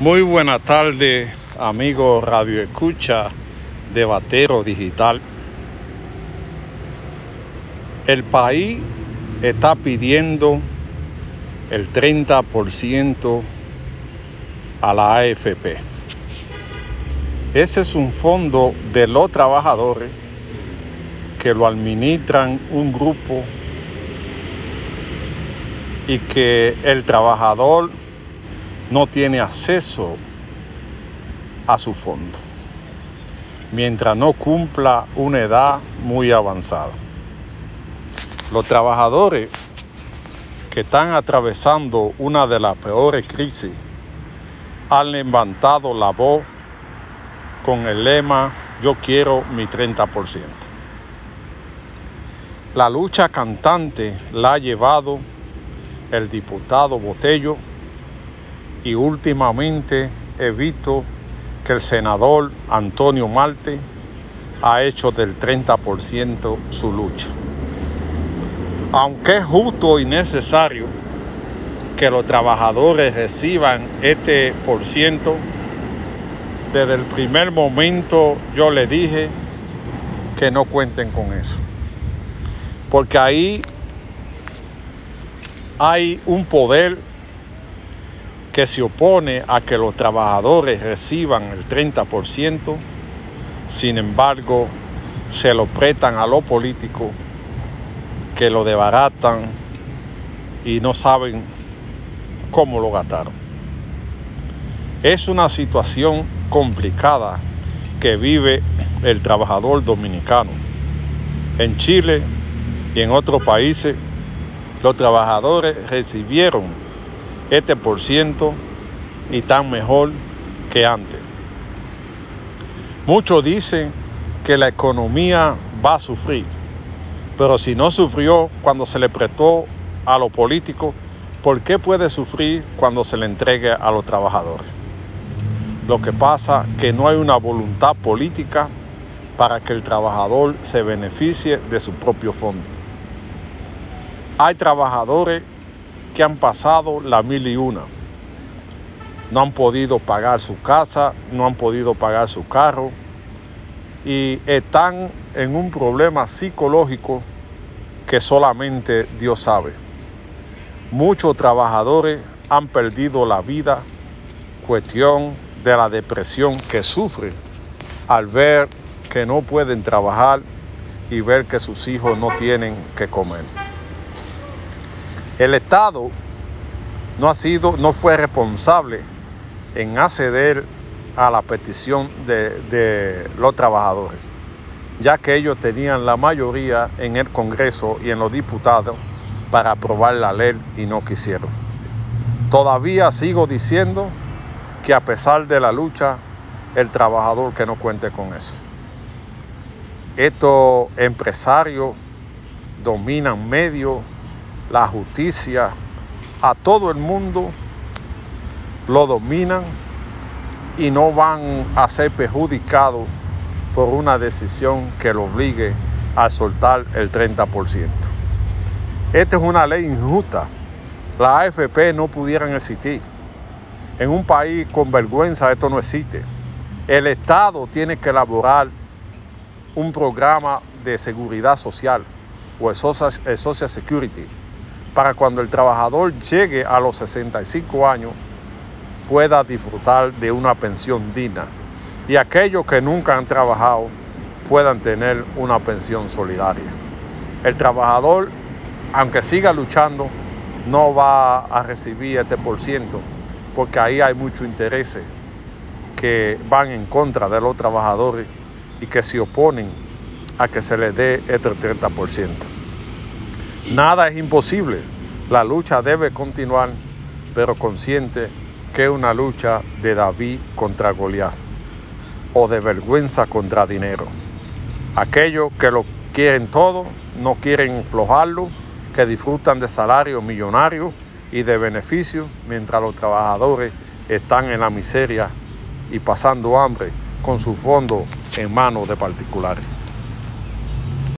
Muy buena tarde, amigo Radio Escucha de Batero Digital. El país está pidiendo el 30% a la AFP. Ese es un fondo de los trabajadores que lo administran un grupo y que el trabajador no tiene acceso a su fondo mientras no cumpla una edad muy avanzada. Los trabajadores que están atravesando una de las peores crisis han levantado la voz con el lema Yo quiero mi 30%. La lucha cantante la ha llevado el diputado Botello y últimamente he visto que el senador Antonio Marte ha hecho del 30% su lucha. Aunque es justo y necesario que los trabajadores reciban este por ciento, desde el primer momento yo le dije que no cuenten con eso porque ahí hay un poder que se opone a que los trabajadores reciban el 30%, sin embargo, se lo prestan a los políticos que lo debaratan y no saben cómo lo gastaron. Es una situación complicada que vive el trabajador dominicano. En Chile y en otros países los trabajadores recibieron este por ciento y están mejor que antes. Muchos dicen que la economía va a sufrir, pero si no sufrió cuando se le prestó a los políticos, ¿por qué puede sufrir cuando se le entregue a los trabajadores? Lo que pasa es que no hay una voluntad política para que el trabajador se beneficie de su propio fondo. Hay trabajadores que han pasado la mil y una. No han podido pagar su casa, no han podido pagar su carro y están en un problema psicológico que solamente Dios sabe. Muchos trabajadores han perdido la vida, cuestión de la depresión que sufren al ver que no pueden trabajar y ver que sus hijos no tienen que comer. El Estado no ha sido, no fue responsable en acceder a la petición de, de los trabajadores, ya que ellos tenían la mayoría en el Congreso y en los diputados para aprobar la ley y no quisieron. Todavía sigo diciendo que a pesar de la lucha, el trabajador que no cuente con eso. Estos empresarios dominan medios la justicia, a todo el mundo lo dominan y no van a ser perjudicados por una decisión que lo obligue a soltar el 30%. Esta es una ley injusta. La AFP no pudieran existir. En un país con vergüenza esto no existe. El Estado tiene que elaborar un programa de seguridad social o social security para cuando el trabajador llegue a los 65 años pueda disfrutar de una pensión digna y aquellos que nunca han trabajado puedan tener una pensión solidaria. El trabajador, aunque siga luchando, no va a recibir este por ciento porque ahí hay muchos intereses que van en contra de los trabajadores y que se oponen a que se les dé este 30%. Nada es imposible. La lucha debe continuar, pero consciente que es una lucha de David contra Goliat o de vergüenza contra dinero. Aquellos que lo quieren todo, no quieren flojarlo, que disfrutan de salarios millonarios y de beneficios, mientras los trabajadores están en la miseria y pasando hambre con su fondo en manos de particulares.